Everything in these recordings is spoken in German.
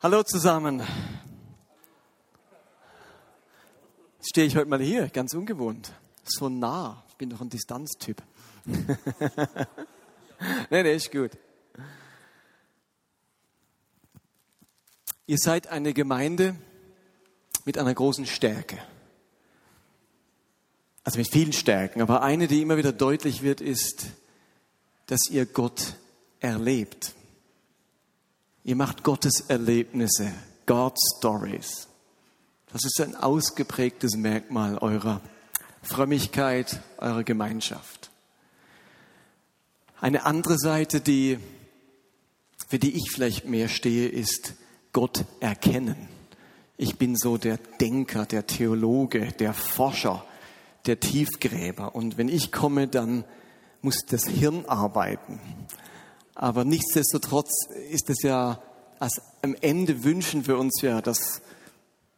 Hallo zusammen. Jetzt stehe ich heute mal hier, ganz ungewohnt. So nah. Ich bin doch ein Distanztyp. nee, nee, ist gut. Ihr seid eine Gemeinde mit einer großen Stärke. Also mit vielen Stärken. Aber eine, die immer wieder deutlich wird, ist, dass ihr Gott erlebt. Ihr macht Gottes Erlebnisse, God Stories. Das ist ein ausgeprägtes Merkmal eurer Frömmigkeit, eurer Gemeinschaft. Eine andere Seite, die, für die ich vielleicht mehr stehe, ist Gott erkennen. Ich bin so der Denker, der Theologe, der Forscher, der Tiefgräber. Und wenn ich komme, dann muss das Hirn arbeiten. Aber nichtsdestotrotz ist es ja, als am Ende wünschen wir uns ja, dass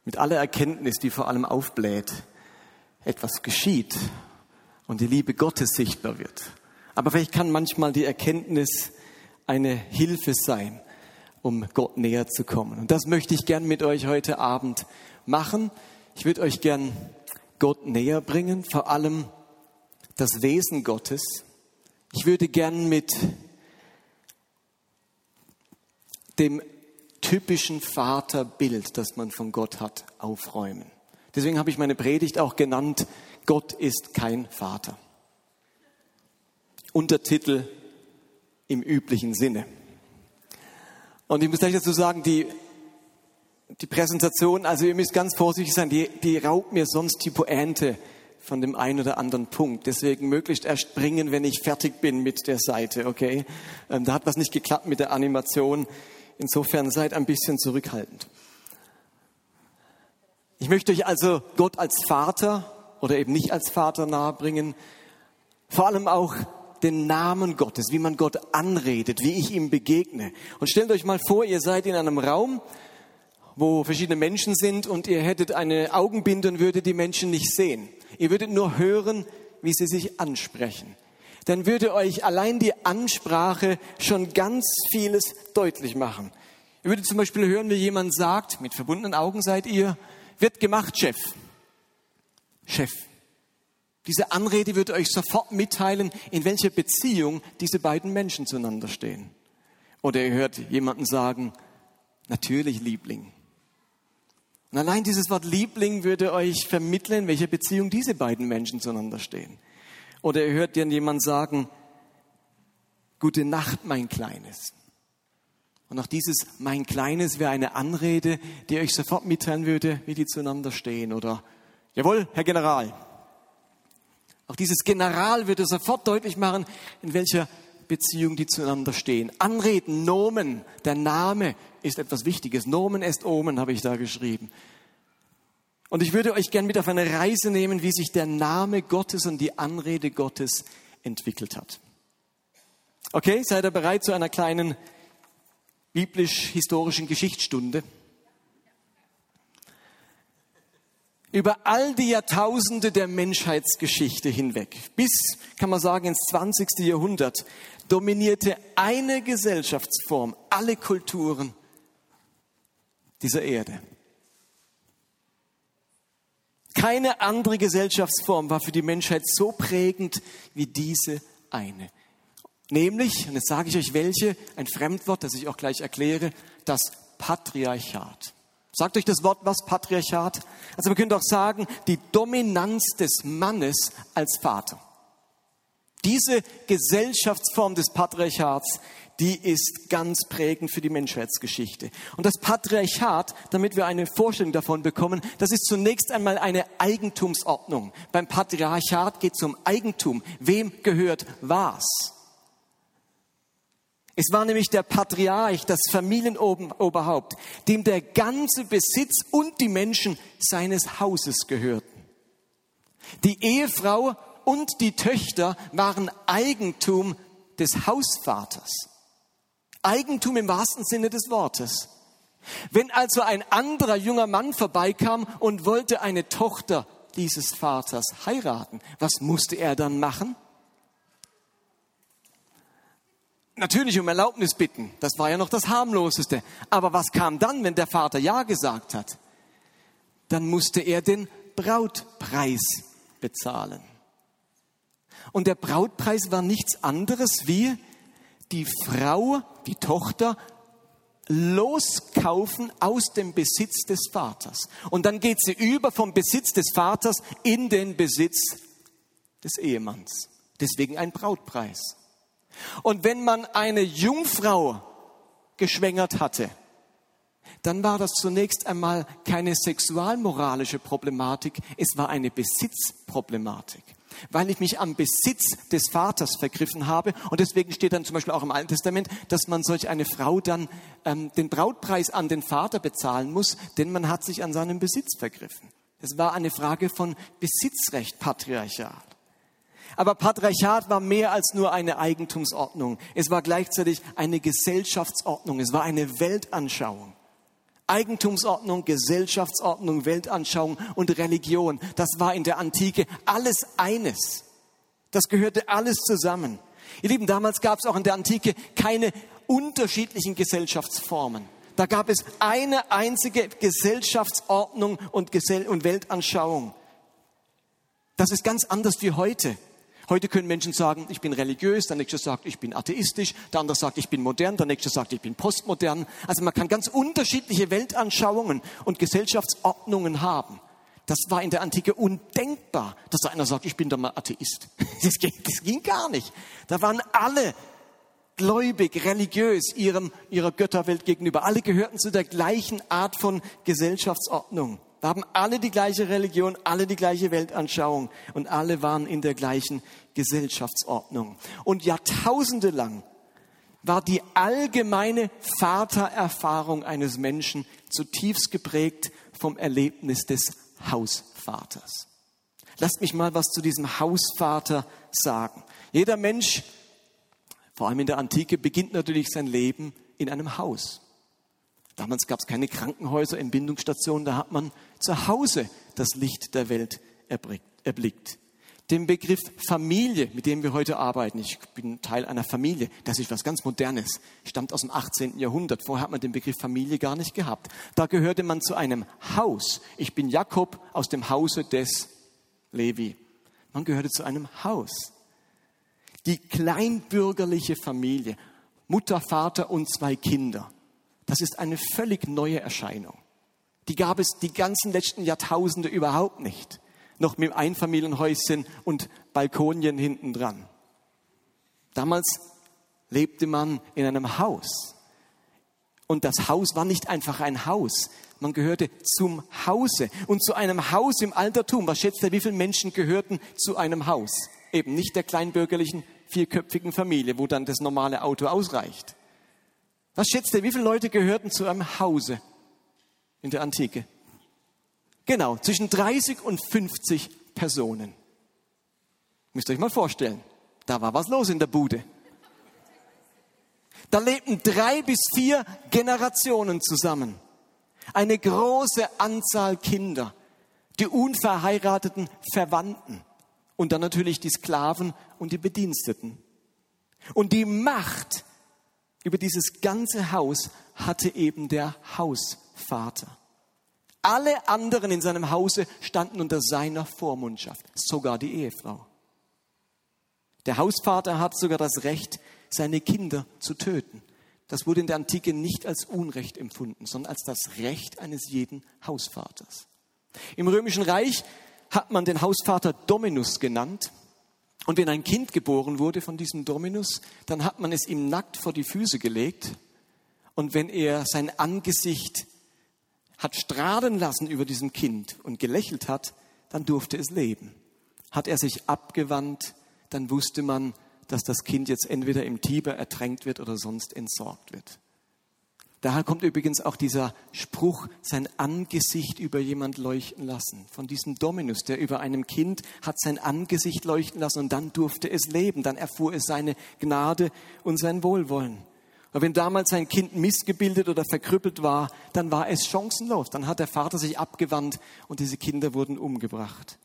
mit aller Erkenntnis, die vor allem aufbläht, etwas geschieht und die Liebe Gottes sichtbar wird. Aber vielleicht kann manchmal die Erkenntnis eine Hilfe sein, um Gott näher zu kommen. Und das möchte ich gern mit euch heute Abend machen. Ich würde euch gern Gott näher bringen, vor allem das Wesen Gottes. Ich würde gern mit dem typischen Vaterbild, das man von Gott hat, aufräumen. Deswegen habe ich meine Predigt auch genannt, Gott ist kein Vater. Untertitel im üblichen Sinne. Und ich muss gleich dazu sagen, die, die Präsentation, also ihr müsst ganz vorsichtig sein, die, die raubt mir sonst die Pointe von dem einen oder anderen Punkt. Deswegen möglichst erst bringen, wenn ich fertig bin mit der Seite, okay? Ähm, da hat was nicht geklappt mit der Animation. Insofern seid ein bisschen zurückhaltend. Ich möchte euch also Gott als Vater oder eben nicht als Vater nahebringen, vor allem auch den Namen Gottes, wie man Gott anredet, wie ich ihm begegne. Und stellt euch mal vor, ihr seid in einem Raum, wo verschiedene Menschen sind und ihr hättet eine Augenbinde und würdet die Menschen nicht sehen. Ihr würdet nur hören, wie sie sich ansprechen dann würde euch allein die Ansprache schon ganz vieles deutlich machen. Ihr würdet zum Beispiel hören, wie jemand sagt, mit verbundenen Augen seid ihr, wird gemacht, Chef. Chef. Diese Anrede wird euch sofort mitteilen, in welcher Beziehung diese beiden Menschen zueinander stehen. Oder ihr hört jemanden sagen, natürlich Liebling. Und allein dieses Wort Liebling würde euch vermitteln, in welcher Beziehung diese beiden Menschen zueinander stehen. Oder ihr hört dann jemand sagen, gute Nacht, mein Kleines. Und auch dieses mein Kleines wäre eine Anrede, die euch sofort mitteilen würde, wie die zueinander stehen. Oder jawohl, Herr General. Auch dieses General würde sofort deutlich machen, in welcher Beziehung die zueinander stehen. Anreden, Nomen, der Name ist etwas Wichtiges. Nomen est Omen, habe ich da geschrieben. Und ich würde euch gern mit auf eine Reise nehmen, wie sich der Name Gottes und die Anrede Gottes entwickelt hat. Okay, seid ihr bereit zu einer kleinen biblisch-historischen Geschichtsstunde? Über all die Jahrtausende der Menschheitsgeschichte hinweg, bis, kann man sagen, ins 20. Jahrhundert, dominierte eine Gesellschaftsform alle Kulturen dieser Erde. Keine andere Gesellschaftsform war für die Menschheit so prägend wie diese eine. Nämlich, und jetzt sage ich euch welche, ein Fremdwort, das ich auch gleich erkläre, das Patriarchat. Sagt euch das Wort was, Patriarchat? Also wir können doch sagen, die Dominanz des Mannes als Vater. Diese Gesellschaftsform des Patriarchats, die ist ganz prägend für die Menschheitsgeschichte. Und das Patriarchat, damit wir eine Vorstellung davon bekommen, das ist zunächst einmal eine Eigentumsordnung. Beim Patriarchat geht es um Eigentum. Wem gehört was? Es war nämlich der Patriarch, das Familienoberhaupt, dem der ganze Besitz und die Menschen seines Hauses gehörten. Die Ehefrau und die Töchter waren Eigentum des Hausvaters. Eigentum im wahrsten Sinne des Wortes. Wenn also ein anderer junger Mann vorbeikam und wollte eine Tochter dieses Vaters heiraten, was musste er dann machen? natürlich um Erlaubnis bitten. Das war ja noch das harmloseste. Aber was kam dann, wenn der Vater Ja gesagt hat? Dann musste er den Brautpreis bezahlen. Und der Brautpreis war nichts anderes wie die Frau, die Tochter, loskaufen aus dem Besitz des Vaters. Und dann geht sie über vom Besitz des Vaters in den Besitz des Ehemanns. Deswegen ein Brautpreis. Und wenn man eine Jungfrau geschwängert hatte, dann war das zunächst einmal keine sexualmoralische Problematik, es war eine Besitzproblematik weil ich mich am Besitz des Vaters vergriffen habe. Und deswegen steht dann zum Beispiel auch im Alten Testament, dass man solch eine Frau dann ähm, den Brautpreis an den Vater bezahlen muss, denn man hat sich an seinem Besitz vergriffen. Es war eine Frage von Besitzrecht, Patriarchat. Aber Patriarchat war mehr als nur eine Eigentumsordnung. Es war gleichzeitig eine Gesellschaftsordnung. Es war eine Weltanschauung. Eigentumsordnung, Gesellschaftsordnung, Weltanschauung und Religion. Das war in der Antike alles eines. Das gehörte alles zusammen. Ihr Lieben, damals gab es auch in der Antike keine unterschiedlichen Gesellschaftsformen. Da gab es eine einzige Gesellschaftsordnung und, Gesell und Weltanschauung. Das ist ganz anders wie heute. Heute können Menschen sagen, ich bin religiös, der nächste sagt, ich bin atheistisch, der andere sagt, ich bin modern, der nächste sagt, ich bin postmodern. Also man kann ganz unterschiedliche Weltanschauungen und Gesellschaftsordnungen haben. Das war in der Antike undenkbar, dass einer sagt, ich bin doch mal Atheist. Das ging, das ging gar nicht. Da waren alle gläubig, religiös ihrem, ihrer Götterwelt gegenüber. Alle gehörten zu der gleichen Art von Gesellschaftsordnung. Da haben alle die gleiche Religion, alle die gleiche Weltanschauung und alle waren in der gleichen Gesellschaftsordnung. Und jahrtausende lang war die allgemeine Vatererfahrung eines Menschen zutiefst geprägt vom Erlebnis des Hausvaters. Lasst mich mal was zu diesem Hausvater sagen. Jeder Mensch, vor allem in der Antike, beginnt natürlich sein Leben in einem Haus. Damals gab es keine Krankenhäuser, Entbindungsstationen, da hat man zu Hause das Licht der Welt erblickt. Den Begriff Familie, mit dem wir heute arbeiten, ich bin Teil einer Familie, das ist was ganz Modernes, stammt aus dem 18. Jahrhundert. Vorher hat man den Begriff Familie gar nicht gehabt. Da gehörte man zu einem Haus. Ich bin Jakob aus dem Hause des Levi. Man gehörte zu einem Haus. Die kleinbürgerliche Familie, Mutter, Vater und zwei Kinder. Das ist eine völlig neue Erscheinung. Die gab es die ganzen letzten Jahrtausende überhaupt nicht. Noch mit Einfamilienhäuschen und Balkonien hinten dran. Damals lebte man in einem Haus. Und das Haus war nicht einfach ein Haus. Man gehörte zum Hause. Und zu einem Haus im Altertum, was schätzt ihr, wie viele Menschen gehörten zu einem Haus? Eben nicht der kleinbürgerlichen vierköpfigen Familie, wo dann das normale Auto ausreicht. Was schätzt ihr, wie viele Leute gehörten zu einem Hause in der Antike? Genau, zwischen 30 und 50 Personen. Müsst ihr euch mal vorstellen, da war was los in der Bude. Da lebten drei bis vier Generationen zusammen. Eine große Anzahl Kinder, die unverheirateten Verwandten und dann natürlich die Sklaven und die Bediensteten. Und die Macht über dieses ganze Haus hatte eben der Hausvater. Alle anderen in seinem Hause standen unter seiner Vormundschaft, sogar die Ehefrau. Der Hausvater hat sogar das Recht, seine Kinder zu töten. Das wurde in der Antike nicht als Unrecht empfunden, sondern als das Recht eines jeden Hausvaters. Im Römischen Reich hat man den Hausvater Dominus genannt und wenn ein Kind geboren wurde von diesem Dominus, dann hat man es ihm nackt vor die Füße gelegt. Und wenn er sein Angesicht hat strahlen lassen über diesem Kind und gelächelt hat, dann durfte es leben. Hat er sich abgewandt, dann wusste man, dass das Kind jetzt entweder im Tiber ertränkt wird oder sonst entsorgt wird. Daher kommt übrigens auch dieser Spruch, sein Angesicht über jemand leuchten lassen. Von diesem Dominus, der über einem Kind hat sein Angesicht leuchten lassen und dann durfte es leben. Dann erfuhr es seine Gnade und sein Wohlwollen. Aber wenn damals ein Kind missgebildet oder verkrüppelt war, dann war es chancenlos. Dann hat der Vater sich abgewandt und diese Kinder wurden umgebracht.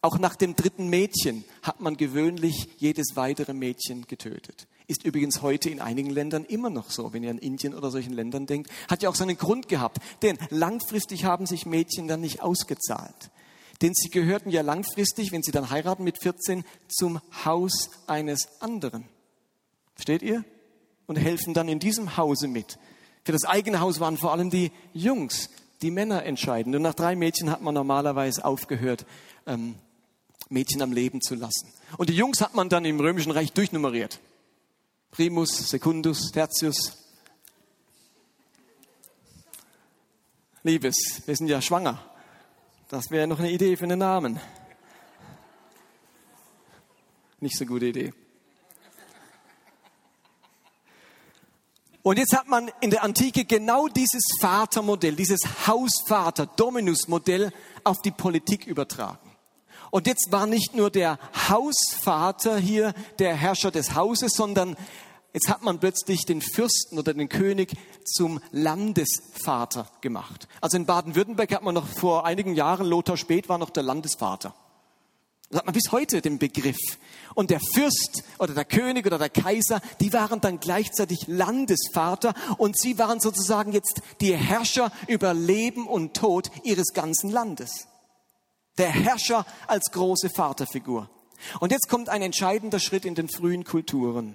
Auch nach dem dritten Mädchen hat man gewöhnlich jedes weitere Mädchen getötet. Ist übrigens heute in einigen Ländern immer noch so, wenn ihr an Indien oder solchen Ländern denkt. Hat ja auch seinen Grund gehabt. Denn langfristig haben sich Mädchen dann nicht ausgezahlt. Denn sie gehörten ja langfristig, wenn sie dann heiraten mit 14, zum Haus eines anderen. Versteht ihr? Und helfen dann in diesem Hause mit. Für das eigene Haus waren vor allem die Jungs, die Männer entscheidend. Und nach drei Mädchen hat man normalerweise aufgehört, ähm, Mädchen am Leben zu lassen. Und die Jungs hat man dann im Römischen Reich durchnummeriert. Primus, Secundus, Tertius. Liebes, wir sind ja schwanger. Das wäre noch eine Idee für einen Namen. Nicht so gute Idee. Und jetzt hat man in der Antike genau dieses Vatermodell, dieses Hausvater-Dominus-Modell auf die Politik übertragen. Und jetzt war nicht nur der Hausvater hier der Herrscher des Hauses, sondern jetzt hat man plötzlich den Fürsten oder den König zum Landesvater gemacht. Also in Baden-Württemberg hat man noch vor einigen Jahren, Lothar Speth war noch der Landesvater. Das hat man bis heute den Begriff. Und der Fürst oder der König oder der Kaiser, die waren dann gleichzeitig Landesvater und sie waren sozusagen jetzt die Herrscher über Leben und Tod ihres ganzen Landes. Der Herrscher als große Vaterfigur. Und jetzt kommt ein entscheidender Schritt in den frühen Kulturen.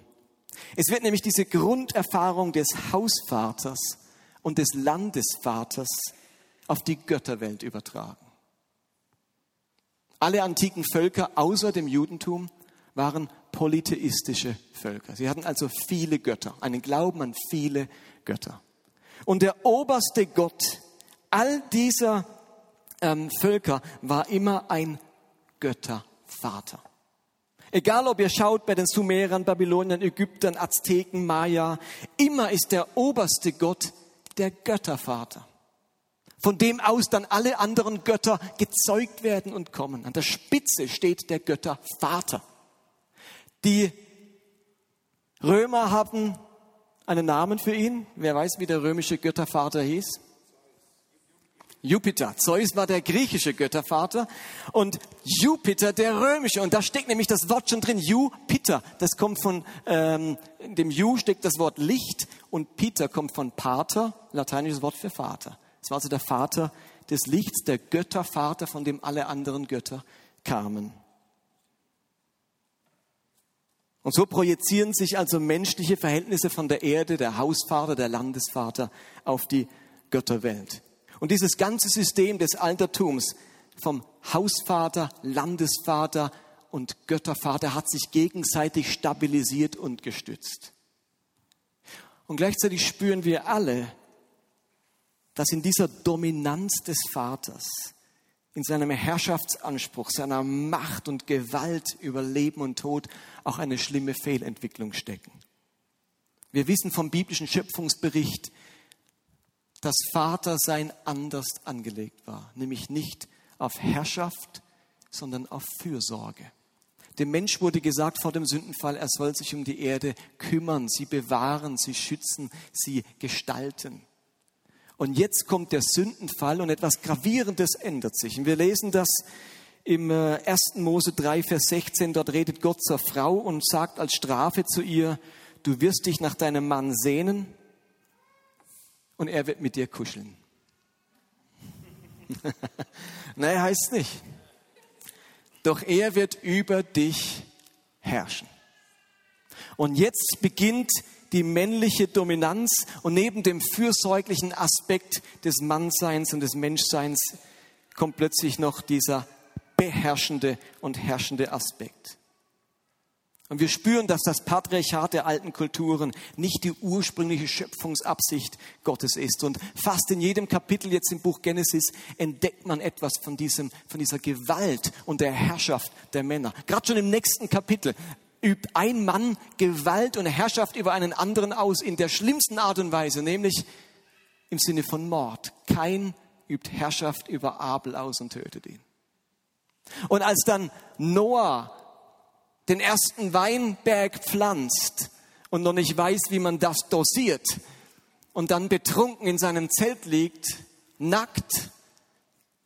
Es wird nämlich diese Grunderfahrung des Hausvaters und des Landesvaters auf die Götterwelt übertragen. Alle antiken Völker außer dem Judentum waren polytheistische Völker. Sie hatten also viele Götter, einen Glauben an viele Götter. Und der oberste Gott all dieser ähm, Völker war immer ein Göttervater. Egal ob ihr schaut bei den Sumerern, Babyloniern, Ägyptern, Azteken, Maya, immer ist der oberste Gott der Göttervater. Von dem aus dann alle anderen Götter gezeugt werden und kommen. An der Spitze steht der Göttervater. Die Römer hatten einen Namen für ihn. Wer weiß, wie der römische Göttervater hieß? Jupiter. Zeus war der griechische Göttervater und Jupiter der römische. Und da steckt nämlich das Wort schon drin, Jupiter. Das kommt von ähm, dem Ju steckt das Wort Licht und Peter kommt von Pater, lateinisches Wort für Vater. Es war also der Vater des Lichts, der Göttervater, von dem alle anderen Götter kamen. Und so projizieren sich also menschliche Verhältnisse von der Erde, der Hausvater, der Landesvater auf die Götterwelt. Und dieses ganze System des Altertums vom Hausvater, Landesvater und Göttervater hat sich gegenseitig stabilisiert und gestützt. Und gleichzeitig spüren wir alle, dass in dieser Dominanz des Vaters, in seinem Herrschaftsanspruch, seiner Macht und Gewalt über Leben und Tod auch eine schlimme Fehlentwicklung stecken. Wir wissen vom biblischen Schöpfungsbericht, dass Vatersein anders angelegt war, nämlich nicht auf Herrschaft, sondern auf Fürsorge. Dem Mensch wurde gesagt vor dem Sündenfall, er soll sich um die Erde kümmern, sie bewahren, sie schützen, sie gestalten. Und jetzt kommt der Sündenfall und etwas Gravierendes ändert sich. Und wir lesen das im 1. Äh, Mose 3, Vers 16. Dort redet Gott zur Frau und sagt als Strafe zu ihr, du wirst dich nach deinem Mann sehnen und er wird mit dir kuscheln. Nein, heißt nicht. Doch er wird über dich herrschen. Und jetzt beginnt die männliche Dominanz und neben dem fürsorglichen Aspekt des Mannseins und des Menschseins kommt plötzlich noch dieser beherrschende und herrschende Aspekt. Und wir spüren, dass das Patriarchat der alten Kulturen nicht die ursprüngliche Schöpfungsabsicht Gottes ist. Und fast in jedem Kapitel jetzt im Buch Genesis entdeckt man etwas von, diesem, von dieser Gewalt und der Herrschaft der Männer. Gerade schon im nächsten Kapitel übt ein Mann Gewalt und Herrschaft über einen anderen aus in der schlimmsten Art und Weise, nämlich im Sinne von Mord. Kein übt Herrschaft über Abel aus und tötet ihn. Und als dann Noah den ersten Weinberg pflanzt und noch nicht weiß, wie man das dosiert und dann betrunken in seinem Zelt liegt, nackt,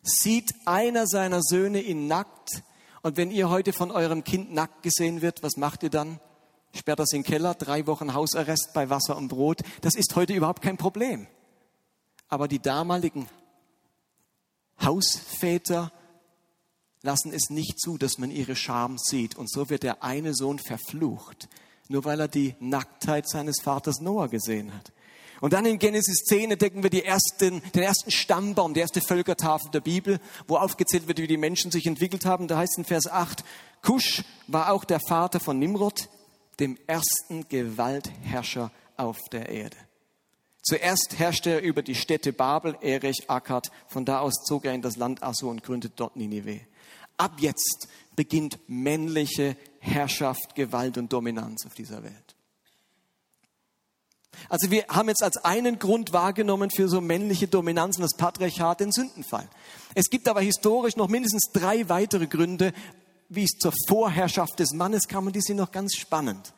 sieht einer seiner Söhne ihn nackt und wenn ihr heute von eurem Kind nackt gesehen wird, was macht ihr dann? sperrt das in den Keller, drei Wochen Hausarrest bei Wasser und Brot. Das ist heute überhaupt kein Problem. Aber die damaligen Hausväter lassen es nicht zu, dass man ihre Scham sieht. Und so wird der eine Sohn verflucht, nur weil er die Nacktheit seines Vaters Noah gesehen hat. Und dann in Genesis 10 entdecken wir ersten, den ersten Stammbaum, die erste Völkertafel der Bibel, wo aufgezählt wird, wie die Menschen sich entwickelt haben. Da heißt in Vers 8, Kusch war auch der Vater von Nimrod, dem ersten Gewaltherrscher auf der Erde. Zuerst herrschte er über die Städte Babel, Erech, Akkad. Von da aus zog er in das Land Assur und gründete dort Ninive. Ab jetzt beginnt männliche Herrschaft, Gewalt und Dominanz auf dieser Welt. Also wir haben jetzt als einen Grund wahrgenommen für so männliche Dominanz und das Patriarchat den Sündenfall. Es gibt aber historisch noch mindestens drei weitere Gründe, wie es zur Vorherrschaft des Mannes kam und die sind noch ganz spannend.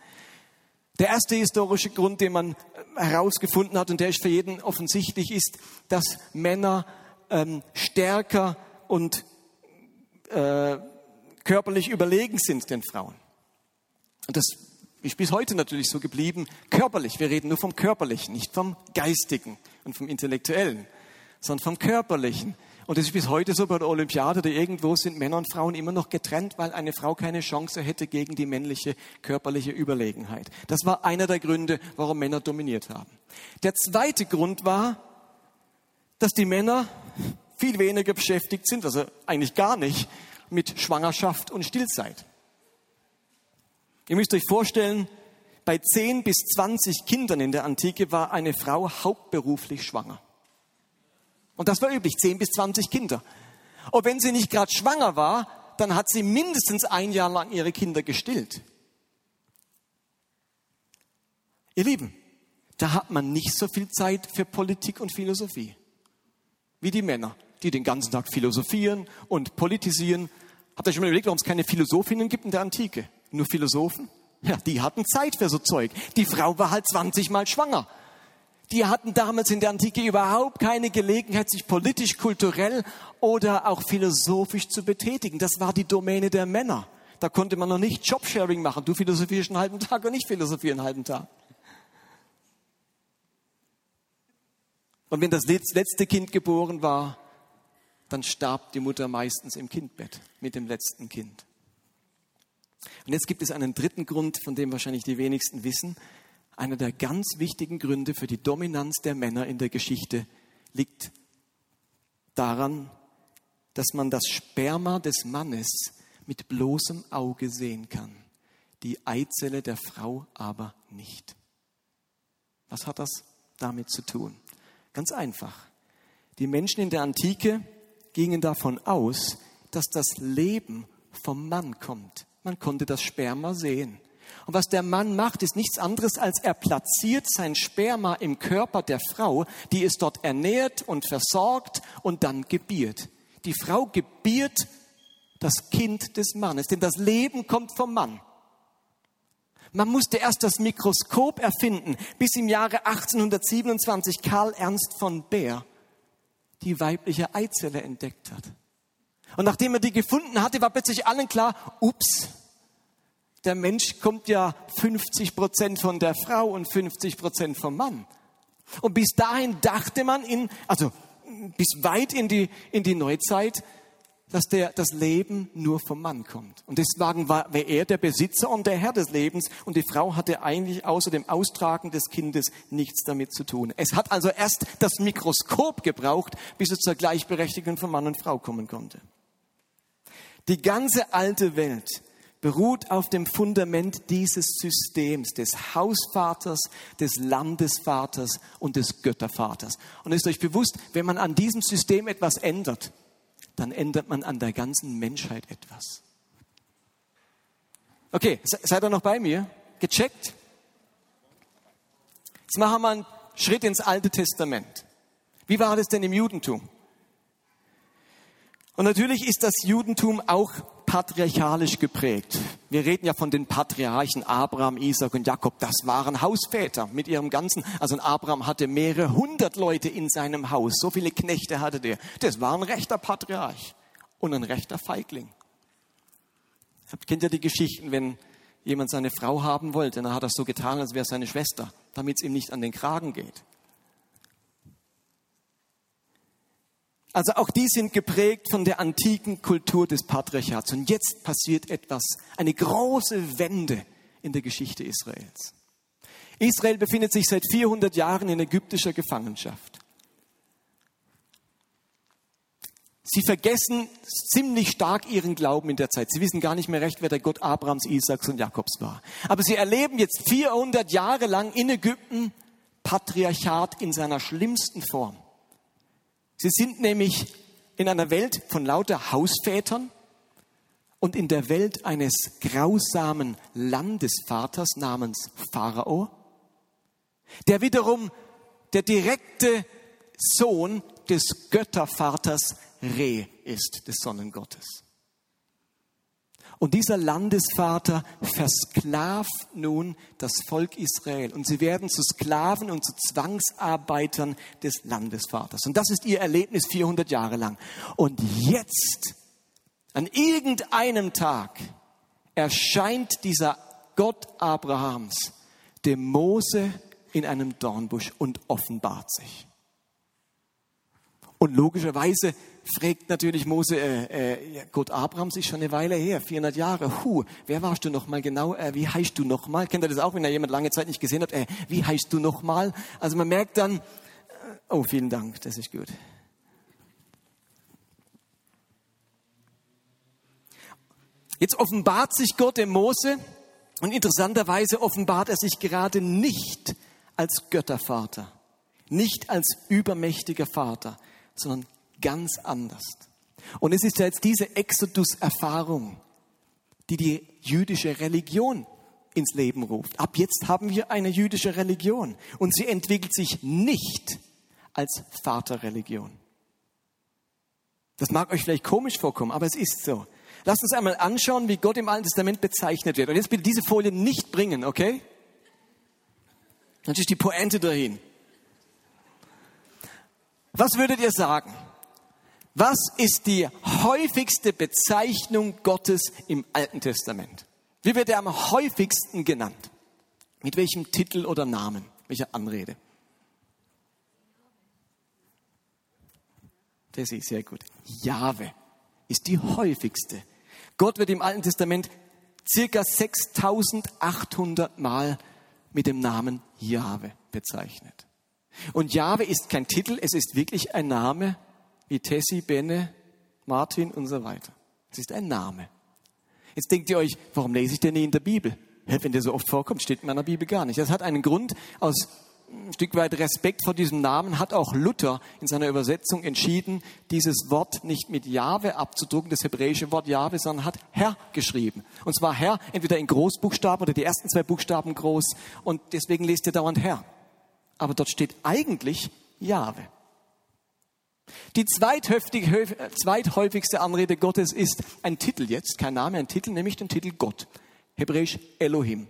Der erste historische Grund, den man herausgefunden hat und der ist für jeden offensichtlich, ist, dass Männer ähm, stärker und äh, körperlich überlegen sind den Frauen. Und das ist bis heute natürlich so geblieben, körperlich. Wir reden nur vom Körperlichen, nicht vom Geistigen und vom Intellektuellen, sondern vom Körperlichen. Und das ist bis heute so bei der Olympiade oder irgendwo sind Männer und Frauen immer noch getrennt, weil eine Frau keine Chance hätte gegen die männliche körperliche Überlegenheit. Das war einer der Gründe, warum Männer dominiert haben. Der zweite Grund war, dass die Männer viel weniger beschäftigt sind, also eigentlich gar nicht, mit Schwangerschaft und Stillzeit. Ihr müsst euch vorstellen, bei 10 bis 20 Kindern in der Antike war eine Frau hauptberuflich schwanger. Und das war üblich, 10 bis 20 Kinder. Und wenn sie nicht gerade schwanger war, dann hat sie mindestens ein Jahr lang ihre Kinder gestillt. Ihr Lieben, da hat man nicht so viel Zeit für Politik und Philosophie wie die Männer, die den ganzen Tag philosophieren und politisieren. Habt ihr schon mal überlegt, warum es keine Philosophinnen gibt in der Antike? Nur Philosophen? Ja, die hatten Zeit für so Zeug. Die Frau war halt 20 Mal schwanger die hatten damals in der Antike überhaupt keine Gelegenheit, sich politisch, kulturell oder auch philosophisch zu betätigen. Das war die Domäne der Männer. Da konnte man noch nicht Jobsharing machen. Du philosophierst einen halben Tag und ich philosophiere einen halben Tag. Und wenn das letzte Kind geboren war, dann starb die Mutter meistens im Kindbett mit dem letzten Kind. Und jetzt gibt es einen dritten Grund, von dem wahrscheinlich die wenigsten wissen. Einer der ganz wichtigen Gründe für die Dominanz der Männer in der Geschichte liegt daran, dass man das Sperma des Mannes mit bloßem Auge sehen kann, die Eizelle der Frau aber nicht. Was hat das damit zu tun? Ganz einfach. Die Menschen in der Antike gingen davon aus, dass das Leben vom Mann kommt. Man konnte das Sperma sehen. Und was der Mann macht, ist nichts anderes, als er platziert sein Sperma im Körper der Frau, die es dort ernährt und versorgt und dann gebiert. Die Frau gebiert das Kind des Mannes, denn das Leben kommt vom Mann. Man musste erst das Mikroskop erfinden, bis im Jahre 1827 Karl Ernst von Baer die weibliche Eizelle entdeckt hat. Und nachdem er die gefunden hatte, war plötzlich allen klar, ups, der Mensch kommt ja 50 Prozent von der Frau und 50 Prozent vom Mann. Und bis dahin dachte man in, also bis weit in die, in die Neuzeit, dass der, das Leben nur vom Mann kommt. Und deswegen war, war er der Besitzer und der Herr des Lebens und die Frau hatte eigentlich außer dem Austragen des Kindes nichts damit zu tun. Es hat also erst das Mikroskop gebraucht, bis es zur Gleichberechtigung von Mann und Frau kommen konnte. Die ganze alte Welt beruht auf dem Fundament dieses Systems, des Hausvaters, des Landesvaters und des Göttervaters. Und ist euch bewusst, wenn man an diesem System etwas ändert, dann ändert man an der ganzen Menschheit etwas. Okay, seid ihr noch bei mir? Gecheckt? Jetzt machen wir einen Schritt ins Alte Testament. Wie war das denn im Judentum? Und natürlich ist das Judentum auch patriarchalisch geprägt. Wir reden ja von den Patriarchen Abraham, Isaac und Jakob. Das waren Hausväter mit ihrem ganzen, also Abraham hatte mehrere hundert Leute in seinem Haus. So viele Knechte hatte der. Das war ein rechter Patriarch und ein rechter Feigling. Ihr kennt ja die Geschichten, wenn jemand seine Frau haben wollte, dann hat er so getan, als wäre es seine Schwester, damit es ihm nicht an den Kragen geht. Also auch die sind geprägt von der antiken Kultur des Patriarchats. Und jetzt passiert etwas, eine große Wende in der Geschichte Israels. Israel befindet sich seit 400 Jahren in ägyptischer Gefangenschaft. Sie vergessen ziemlich stark ihren Glauben in der Zeit. Sie wissen gar nicht mehr recht, wer der Gott Abrahams, Isaaks und Jakobs war. Aber sie erleben jetzt 400 Jahre lang in Ägypten Patriarchat in seiner schlimmsten Form. Sie sind nämlich in einer Welt von lauter Hausvätern und in der Welt eines grausamen Landesvaters namens Pharao, der wiederum der direkte Sohn des Göttervaters Re ist, des Sonnengottes. Und dieser Landesvater versklavt nun das Volk Israel. Und sie werden zu Sklaven und zu Zwangsarbeitern des Landesvaters. Und das ist ihr Erlebnis 400 Jahre lang. Und jetzt, an irgendeinem Tag, erscheint dieser Gott Abrahams dem Mose in einem Dornbusch und offenbart sich. Und logischerweise fragt natürlich Mose, äh, äh, Gott Abrahams ist schon eine Weile her, 400 Jahre. Hu, wer warst du nochmal genau? Äh, wie heißt du nochmal? Kennt ihr das auch, wenn er jemand lange Zeit nicht gesehen hat? Äh, wie heißt du nochmal? Also man merkt dann, äh, oh, vielen Dank, das ist gut. Jetzt offenbart sich Gott dem Mose und interessanterweise offenbart er sich gerade nicht als Göttervater, nicht als übermächtiger Vater, sondern ganz anders. Und es ist ja jetzt diese Exodus-Erfahrung, die die jüdische Religion ins Leben ruft. Ab jetzt haben wir eine jüdische Religion und sie entwickelt sich nicht als Vaterreligion. Das mag euch vielleicht komisch vorkommen, aber es ist so. Lasst uns einmal anschauen, wie Gott im Alten Testament bezeichnet wird. Und jetzt bitte diese Folie nicht bringen, okay? Natürlich die Pointe dahin. Was würdet ihr sagen? Was ist die häufigste Bezeichnung Gottes im Alten Testament? Wie wird er am häufigsten genannt? Mit welchem Titel oder Namen? Welcher Anrede? Das ist sehr gut. Jahwe ist die häufigste. Gott wird im Alten Testament circa 6800 Mal mit dem Namen Jahwe bezeichnet. Und Jahwe ist kein Titel, es ist wirklich ein Name, wie Tessie, Benne, Martin und so weiter. Es ist ein Name. Jetzt denkt ihr euch, warum lese ich denn nie in der Bibel? Wenn der so oft vorkommt, steht in meiner Bibel gar nicht. Das hat einen Grund. Aus ein Stück weit Respekt vor diesem Namen hat auch Luther in seiner Übersetzung entschieden, dieses Wort nicht mit Jahwe abzudrucken, das hebräische Wort Jahwe, sondern hat Herr geschrieben. Und zwar Herr entweder in Großbuchstaben oder die ersten zwei Buchstaben groß. Und deswegen lest ihr dauernd Herr. Aber dort steht eigentlich Jahwe. Die zweithäufigste Anrede Gottes ist ein Titel jetzt, kein Name, ein Titel, nämlich den Titel Gott. Hebräisch Elohim.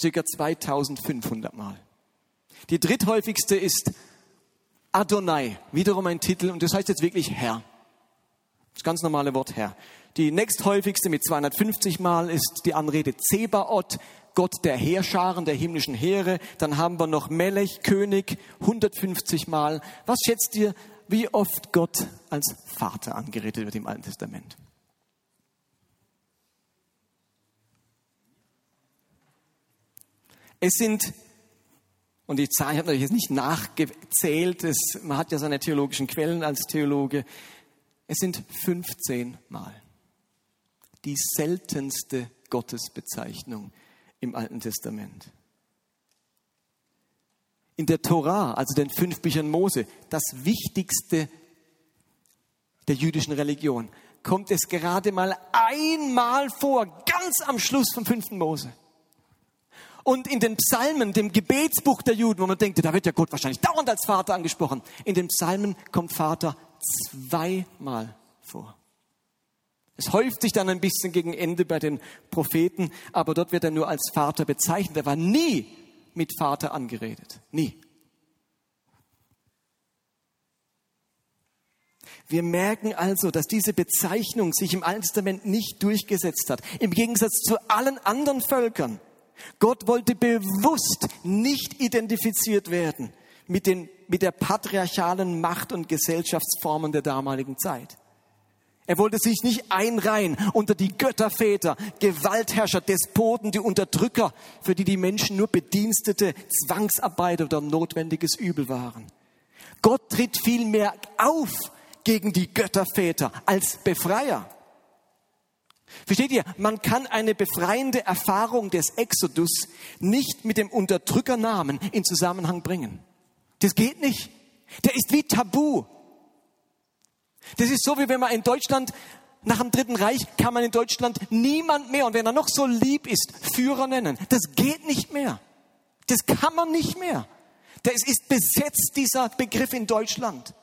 Circa 2500 Mal. Die dritthäufigste ist Adonai. Wiederum ein Titel und das heißt jetzt wirklich Herr. Das ganz normale Wort Herr. Die nächsthäufigste mit 250 Mal ist die Anrede Zebaoth. Gott der Heerscharen, der himmlischen Heere. Dann haben wir noch Melech, König, 150 Mal. Was schätzt ihr, wie oft Gott als Vater angeredet wird im Alten Testament. Es sind, und die Zahl habe natürlich jetzt nicht nachgezählt, es, man hat ja seine theologischen Quellen als Theologe, es sind 15 Mal. Die seltenste Gottesbezeichnung im Alten Testament in der Torah, also den fünf Büchern Mose, das Wichtigste der jüdischen Religion, kommt es gerade mal einmal vor, ganz am Schluss vom fünften Mose. Und in den Psalmen, dem Gebetsbuch der Juden, wo man denkt, da wird ja Gott wahrscheinlich dauernd als Vater angesprochen, in den Psalmen kommt Vater zweimal vor. Es häuft sich dann ein bisschen gegen Ende bei den Propheten, aber dort wird er nur als Vater bezeichnet. Er war nie mit Vater angeredet. Nie. Wir merken also, dass diese Bezeichnung sich im Alten Testament nicht durchgesetzt hat. Im Gegensatz zu allen anderen Völkern. Gott wollte bewusst nicht identifiziert werden mit, den, mit der patriarchalen Macht und Gesellschaftsformen der damaligen Zeit. Er wollte sich nicht einreihen unter die Götterväter, Gewaltherrscher, Despoten, die Unterdrücker, für die die Menschen nur Bedienstete, Zwangsarbeiter oder notwendiges Übel waren. Gott tritt vielmehr auf gegen die Götterväter als Befreier. Versteht ihr? Man kann eine befreiende Erfahrung des Exodus nicht mit dem Unterdrückernamen in Zusammenhang bringen. Das geht nicht. Der ist wie Tabu. Das ist so, wie wenn man in Deutschland nach dem Dritten Reich kann man in Deutschland niemand mehr, und wenn er noch so lieb ist, Führer nennen. Das geht nicht mehr. Das kann man nicht mehr. Das ist besetzt, dieser Begriff in Deutschland.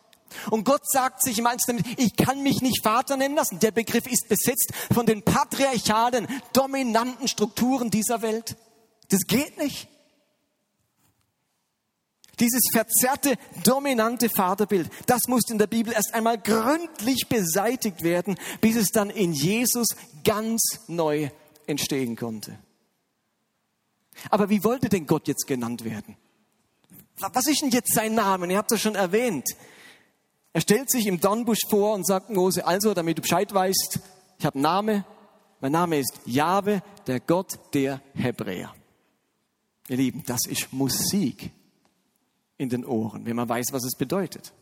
Und Gott sagt sich im Einzelnen, ich kann mich nicht Vater nennen lassen. Der Begriff ist besetzt von den patriarchalen, dominanten Strukturen dieser Welt. Das geht nicht. Dieses verzerrte, dominante Vaterbild, das muss in der Bibel erst einmal gründlich beseitigt werden, bis es dann in Jesus ganz neu entstehen konnte. Aber wie wollte denn Gott jetzt genannt werden? Was ist denn jetzt sein Name? Ihr habt es schon erwähnt. Er stellt sich im Dornbusch vor und sagt Mose, also damit du Bescheid weißt, ich habe einen Namen, mein Name ist Jahwe, der Gott der Hebräer. Ihr Lieben, das ist Musik in den Ohren, wenn man weiß, was es bedeutet.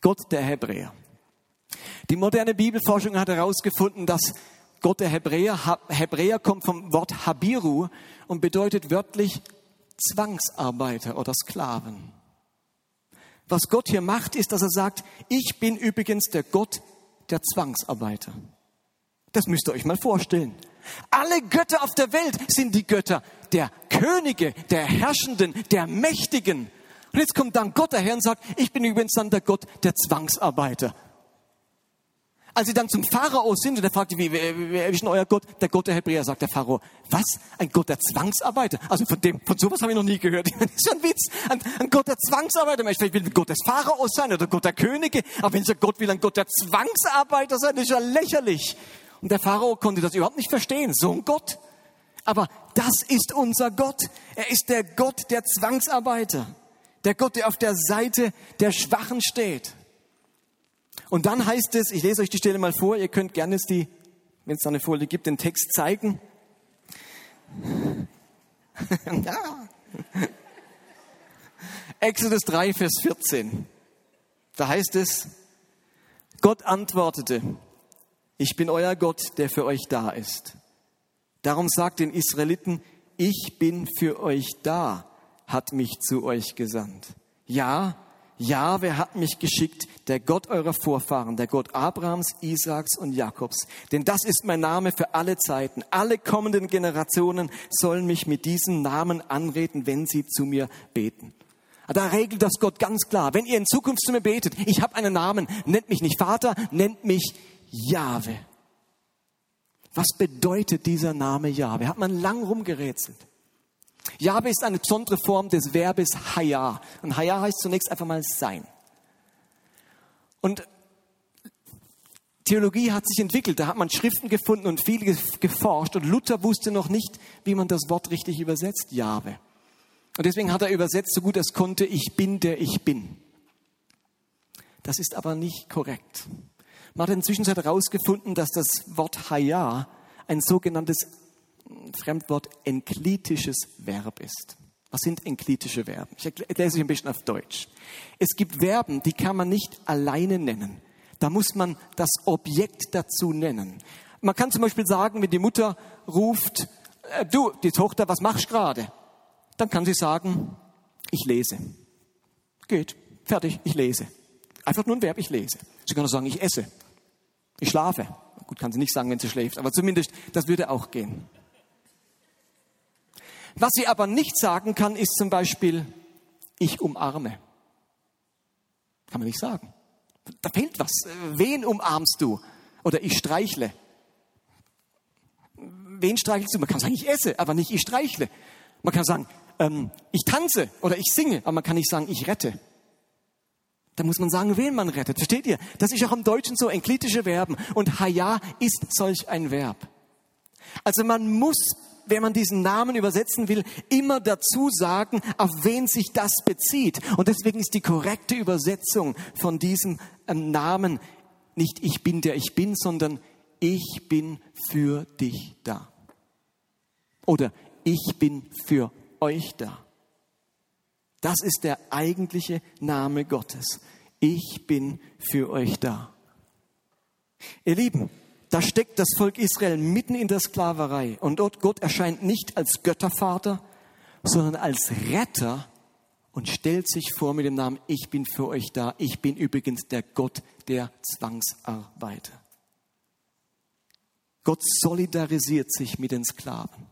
Gott der Hebräer. Die moderne Bibelforschung hat herausgefunden, dass Gott der Hebräer, Hebräer kommt vom Wort Habiru und bedeutet wörtlich Zwangsarbeiter oder Sklaven. Was Gott hier macht, ist, dass er sagt, ich bin übrigens der Gott der Zwangsarbeiter. Das müsst ihr euch mal vorstellen. Alle Götter auf der Welt sind die Götter der Könige, der Herrschenden, der Mächtigen. Und jetzt kommt dann Gott daher und sagt, ich bin übrigens dann der Gott der Zwangsarbeiter. Als sie dann zum Pharao sind und er fragte, wie, wer, wer ist denn euer Gott? Der Gott der Hebräer, sagt der Pharao. Was? Ein Gott der Zwangsarbeiter? Also von dem, von sowas habe ich noch nie gehört. Das ist ein Witz. Ein, ein Gott der Zwangsarbeiter. Vielleicht will ein Gott des Pharaos sein oder Gott der Könige. Aber wenn dieser Gott will ein Gott der Zwangsarbeiter sein, das ist ja lächerlich. Und der Pharao konnte das überhaupt nicht verstehen. So ein Gott. Aber das ist unser Gott. Er ist der Gott der Zwangsarbeiter. Der Gott, der auf der Seite der Schwachen steht. Und dann heißt es, ich lese euch die Stelle mal vor, ihr könnt gerne die, wenn es da eine Folie gibt, den Text zeigen. Exodus 3, Vers 14. Da heißt es, Gott antwortete, ich bin euer Gott, der für euch da ist. Darum sagt den Israeliten, ich bin für euch da, hat mich zu euch gesandt. Ja, ja, wer hat mich geschickt? Der Gott eurer Vorfahren, der Gott Abrahams, Isaaks und Jakobs. Denn das ist mein Name für alle Zeiten. Alle kommenden Generationen sollen mich mit diesem Namen anreden, wenn sie zu mir beten. Da regelt das Gott ganz klar. Wenn ihr in Zukunft zu mir betet, ich habe einen Namen, nennt mich nicht Vater, nennt mich Jahwe. Was bedeutet dieser Name Jahwe? Hat man lang rumgerätselt. Jahwe ist eine besondere Form des Verbes Haya. Und Haya heißt zunächst einfach mal sein. Und Theologie hat sich entwickelt, da hat man Schriften gefunden und viel geforscht und Luther wusste noch nicht, wie man das Wort richtig übersetzt, Jahwe. Und deswegen hat er übersetzt, so gut es konnte, ich bin der ich bin. Das ist aber nicht korrekt. Man hat inzwischen herausgefunden, dass das Wort Haya ein sogenanntes Fremdwort enklitisches Verb ist. Was sind enklitische Verben? Ich erkläre es euch ein bisschen auf Deutsch. Es gibt Verben, die kann man nicht alleine nennen. Da muss man das Objekt dazu nennen. Man kann zum Beispiel sagen, wenn die Mutter ruft, äh, du, die Tochter, was machst du gerade? Dann kann sie sagen, ich lese. Geht, fertig, ich lese. Einfach nur ein Verb, ich lese. Sie kann auch sagen, ich esse. Ich schlafe. Gut, kann sie nicht sagen, wenn sie schläft, aber zumindest, das würde auch gehen. Was sie aber nicht sagen kann, ist zum Beispiel, ich umarme. Kann man nicht sagen. Da fehlt was. Wen umarmst du? Oder ich streichle. Wen streichelst du? Man kann sagen, ich esse, aber nicht ich streichle. Man kann sagen, ähm, ich tanze oder ich singe, aber man kann nicht sagen, ich rette. Da muss man sagen, wen man rettet. Versteht ihr? Das ist auch im Deutschen so, enklitische Verben. Und Haya ist solch ein Verb. Also man muss, wenn man diesen Namen übersetzen will, immer dazu sagen, auf wen sich das bezieht. Und deswegen ist die korrekte Übersetzung von diesem ähm, Namen nicht ich bin der ich bin, sondern ich bin für dich da. Oder ich bin für euch da. Das ist der eigentliche Name Gottes. Ich bin für euch da. Ihr Lieben, da steckt das Volk Israel mitten in der Sklaverei und dort Gott erscheint nicht als Göttervater, sondern als Retter und stellt sich vor mit dem Namen, ich bin für euch da, ich bin übrigens der Gott der Zwangsarbeiter. Gott solidarisiert sich mit den Sklaven.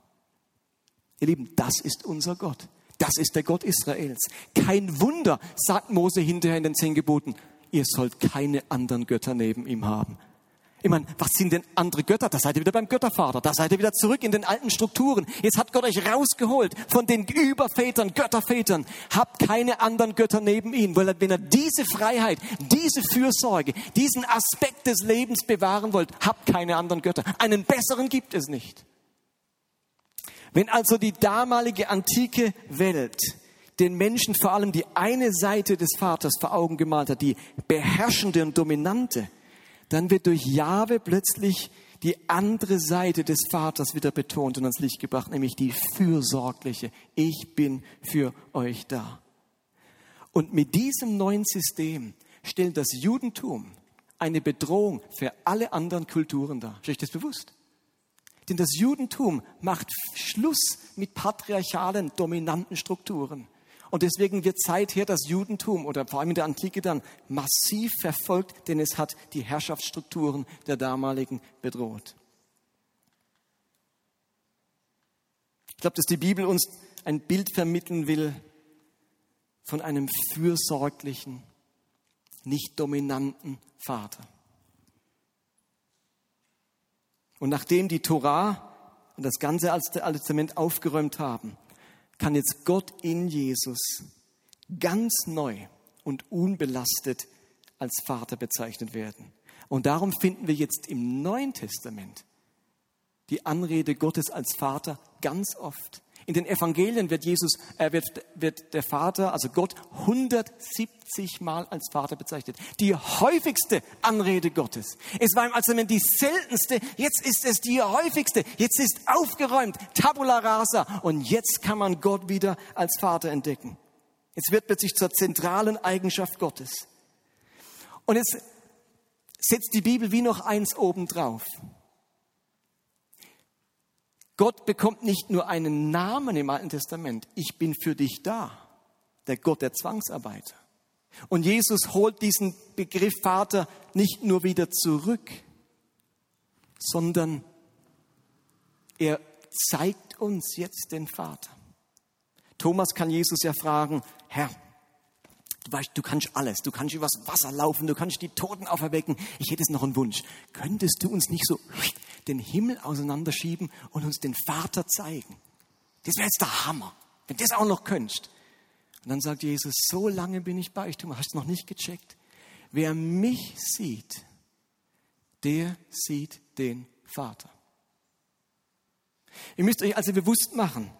Ihr Lieben, das ist unser Gott. Das ist der Gott Israels. Kein Wunder, sagt Mose hinterher in den zehn Geboten, ihr sollt keine anderen Götter neben ihm haben. Ich meine, was sind denn andere Götter? Da seid ihr wieder beim Göttervater. Da seid ihr wieder zurück in den alten Strukturen. Jetzt hat Gott euch rausgeholt von den Übervätern, Göttervätern. Habt keine anderen Götter neben ihm. Weil wenn ihr diese Freiheit, diese Fürsorge, diesen Aspekt des Lebens bewahren wollt, habt keine anderen Götter. Einen besseren gibt es nicht. Wenn also die damalige antike Welt den Menschen vor allem die eine Seite des Vaters vor Augen gemalt hat, die beherrschende und dominante, dann wird durch Jahwe plötzlich die andere Seite des Vaters wieder betont und ans Licht gebracht, nämlich die fürsorgliche. Ich bin für euch da. Und mit diesem neuen System stellt das Judentum eine Bedrohung für alle anderen Kulturen dar. Ist euch das bewusst? Denn das Judentum macht Schluss mit patriarchalen, dominanten Strukturen. Und deswegen wird seither das Judentum oder vor allem in der Antike dann massiv verfolgt, denn es hat die Herrschaftsstrukturen der damaligen bedroht. Ich glaube, dass die Bibel uns ein Bild vermitteln will von einem fürsorglichen, nicht dominanten Vater. Und nachdem die Torah und das ganze Alte Testament aufgeräumt haben, kann jetzt Gott in Jesus ganz neu und unbelastet als Vater bezeichnet werden. Und darum finden wir jetzt im Neuen Testament die Anrede Gottes als Vater ganz oft. In den Evangelien wird Jesus, äh, wird, wird der Vater, also Gott, 170 Mal als Vater bezeichnet. Die häufigste Anrede Gottes. Es war im Alten die seltenste, jetzt ist es die häufigste. Jetzt ist aufgeräumt, tabula rasa. Und jetzt kann man Gott wieder als Vater entdecken. Jetzt wird plötzlich zur zentralen Eigenschaft Gottes. Und jetzt setzt die Bibel wie noch eins obendrauf. Gott bekommt nicht nur einen Namen im Alten Testament, ich bin für dich da, der Gott der Zwangsarbeiter. Und Jesus holt diesen Begriff Vater nicht nur wieder zurück, sondern er zeigt uns jetzt den Vater. Thomas kann Jesus ja fragen, Herr, du weißt, du kannst alles, du kannst übers Wasser laufen, du kannst die Toten auferwecken. Ich hätte es noch einen Wunsch. Könntest du uns nicht so den Himmel auseinanderschieben und uns den Vater zeigen. Das wäre jetzt der Hammer, wenn du das auch noch könntest. Und dann sagt Jesus, so lange bin ich bei euch, du hast es noch nicht gecheckt. Wer mich sieht, der sieht den Vater. Ihr müsst euch also bewusst machen,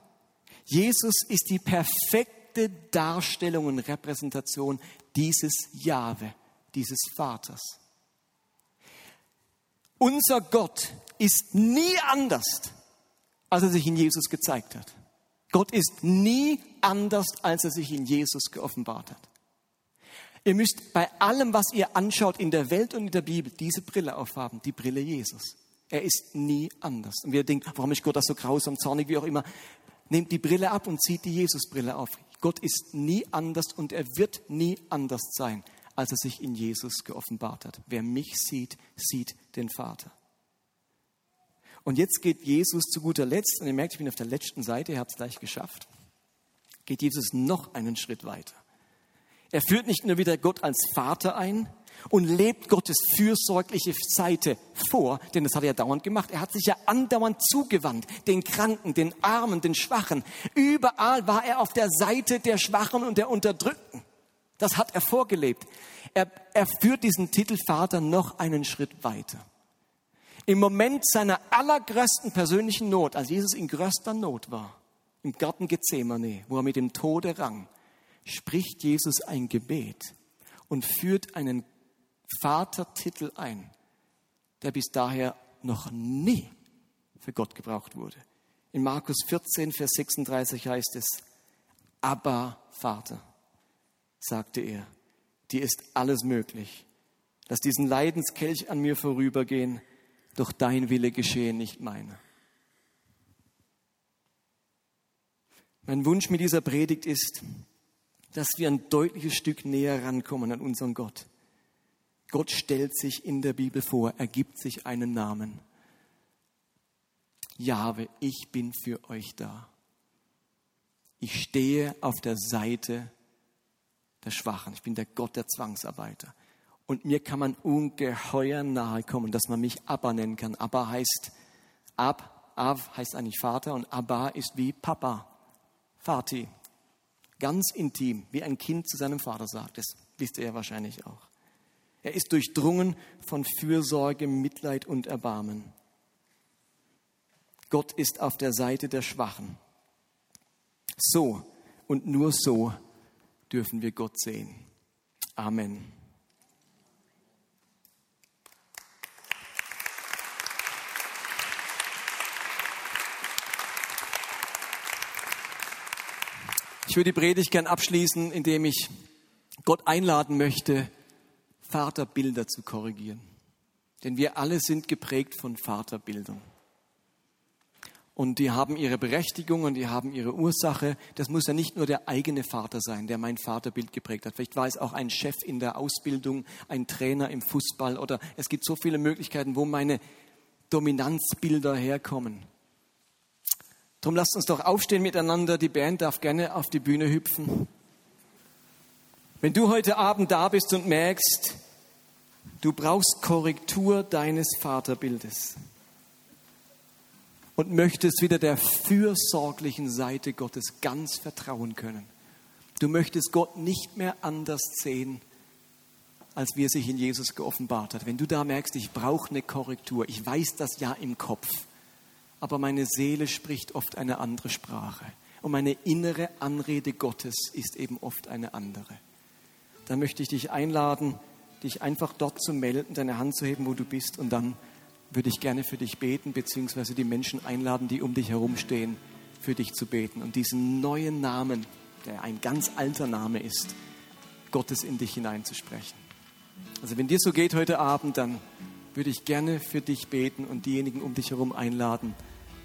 Jesus ist die perfekte Darstellung und Repräsentation dieses Jahwe, dieses Vaters. Unser Gott ist nie anders, als er sich in Jesus gezeigt hat. Gott ist nie anders, als er sich in Jesus geoffenbart hat. Ihr müsst bei allem, was ihr anschaut in der Welt und in der Bibel, diese Brille aufhaben, die Brille Jesus. Er ist nie anders. Und wir denken, warum ist Gott das so grausam, zornig, wie auch immer. Nehmt die Brille ab und zieht die Jesusbrille auf. Gott ist nie anders und er wird nie anders sein, als er sich in Jesus geoffenbart hat. Wer mich sieht, sieht den Vater. Und jetzt geht Jesus zu guter Letzt, und ihr merkt, ich bin auf der letzten Seite, ihr habt es gleich geschafft, geht Jesus noch einen Schritt weiter. Er führt nicht nur wieder Gott als Vater ein und lebt Gottes fürsorgliche Seite vor, denn das hat er ja dauernd gemacht. Er hat sich ja andauernd zugewandt, den Kranken, den Armen, den Schwachen. Überall war er auf der Seite der Schwachen und der Unterdrückten. Das hat er vorgelebt. Er, er führt diesen Titel Vater noch einen Schritt weiter. Im Moment seiner allergrößten persönlichen Not, als Jesus in größter Not war, im Garten Gethsemane, wo er mit dem Tode rang, spricht Jesus ein Gebet und führt einen Vatertitel ein, der bis daher noch nie für Gott gebraucht wurde. In Markus 14, Vers 36 heißt es, aber Vater, sagte er, dir ist alles möglich. Lass diesen Leidenskelch an mir vorübergehen, doch dein Wille geschehe, nicht meiner. Mein Wunsch mit dieser Predigt ist, dass wir ein deutliches Stück näher rankommen an unseren Gott. Gott stellt sich in der Bibel vor, er gibt sich einen Namen. Jahwe, ich bin für euch da. Ich stehe auf der Seite der Schwachen. Ich bin der Gott der Zwangsarbeiter. Und mir kann man ungeheuer nahe kommen, dass man mich Abba nennen kann. Abba heißt Ab, Av heißt eigentlich Vater und Abba ist wie Papa, Vati. Ganz intim, wie ein Kind zu seinem Vater sagt. Das wisst ihr ja wahrscheinlich auch. Er ist durchdrungen von Fürsorge, Mitleid und Erbarmen. Gott ist auf der Seite der Schwachen. So und nur so dürfen wir Gott sehen. Amen. Ich würde die Predigt gern abschließen, indem ich Gott einladen möchte, Vaterbilder zu korrigieren. Denn wir alle sind geprägt von Vaterbildern. Und die haben ihre Berechtigung und die haben ihre Ursache. Das muss ja nicht nur der eigene Vater sein, der mein Vaterbild geprägt hat. Vielleicht war es auch ein Chef in der Ausbildung, ein Trainer im Fußball oder es gibt so viele Möglichkeiten, wo meine Dominanzbilder herkommen. Darum lasst uns doch aufstehen miteinander. Die Band darf gerne auf die Bühne hüpfen. Wenn du heute Abend da bist und merkst, du brauchst Korrektur deines Vaterbildes und möchtest wieder der fürsorglichen Seite Gottes ganz vertrauen können. Du möchtest Gott nicht mehr anders sehen, als wie er sich in Jesus geoffenbart hat. Wenn du da merkst, ich brauche eine Korrektur, ich weiß das ja im Kopf, aber meine Seele spricht oft eine andere Sprache. Und meine innere Anrede Gottes ist eben oft eine andere. Dann möchte ich dich einladen, dich einfach dort zu melden, deine Hand zu heben, wo du bist. Und dann würde ich gerne für dich beten, beziehungsweise die Menschen einladen, die um dich herumstehen, für dich zu beten. Und diesen neuen Namen, der ein ganz alter Name ist, Gottes in dich hineinzusprechen. Also wenn dir so geht heute Abend, dann würde ich gerne für dich beten und diejenigen um dich herum einladen,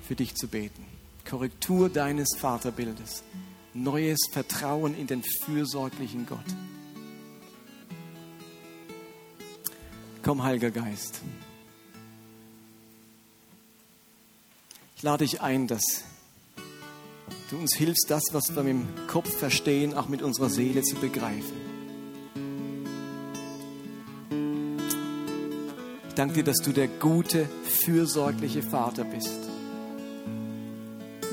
für dich zu beten. Korrektur deines Vaterbildes. Neues Vertrauen in den fürsorglichen Gott. Komm, Heiliger Geist. Lade dich ein, dass du uns hilfst, das, was wir dem Kopf verstehen, auch mit unserer Seele zu begreifen. Ich danke dir, dass du der gute, fürsorgliche Vater bist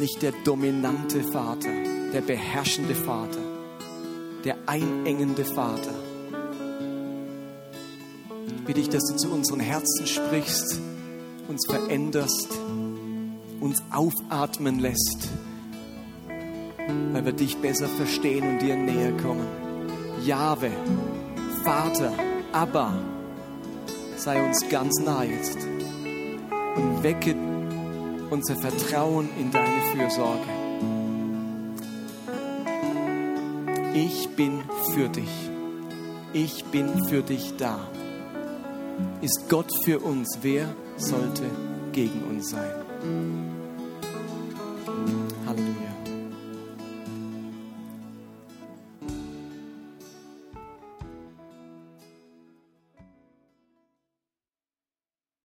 nicht der dominante Vater, der beherrschende Vater, der einengende Vater. Ich bitte dich, dass du zu unseren Herzen sprichst, uns veränderst, uns aufatmen lässt, weil wir dich besser verstehen und dir näher kommen. Jahwe, Vater, Abba, sei uns ganz nah jetzt und wecke unser Vertrauen in deine Fürsorge. Ich bin für dich. Ich bin für dich da. Ist Gott für uns? Wer sollte gegen uns sein? Amen.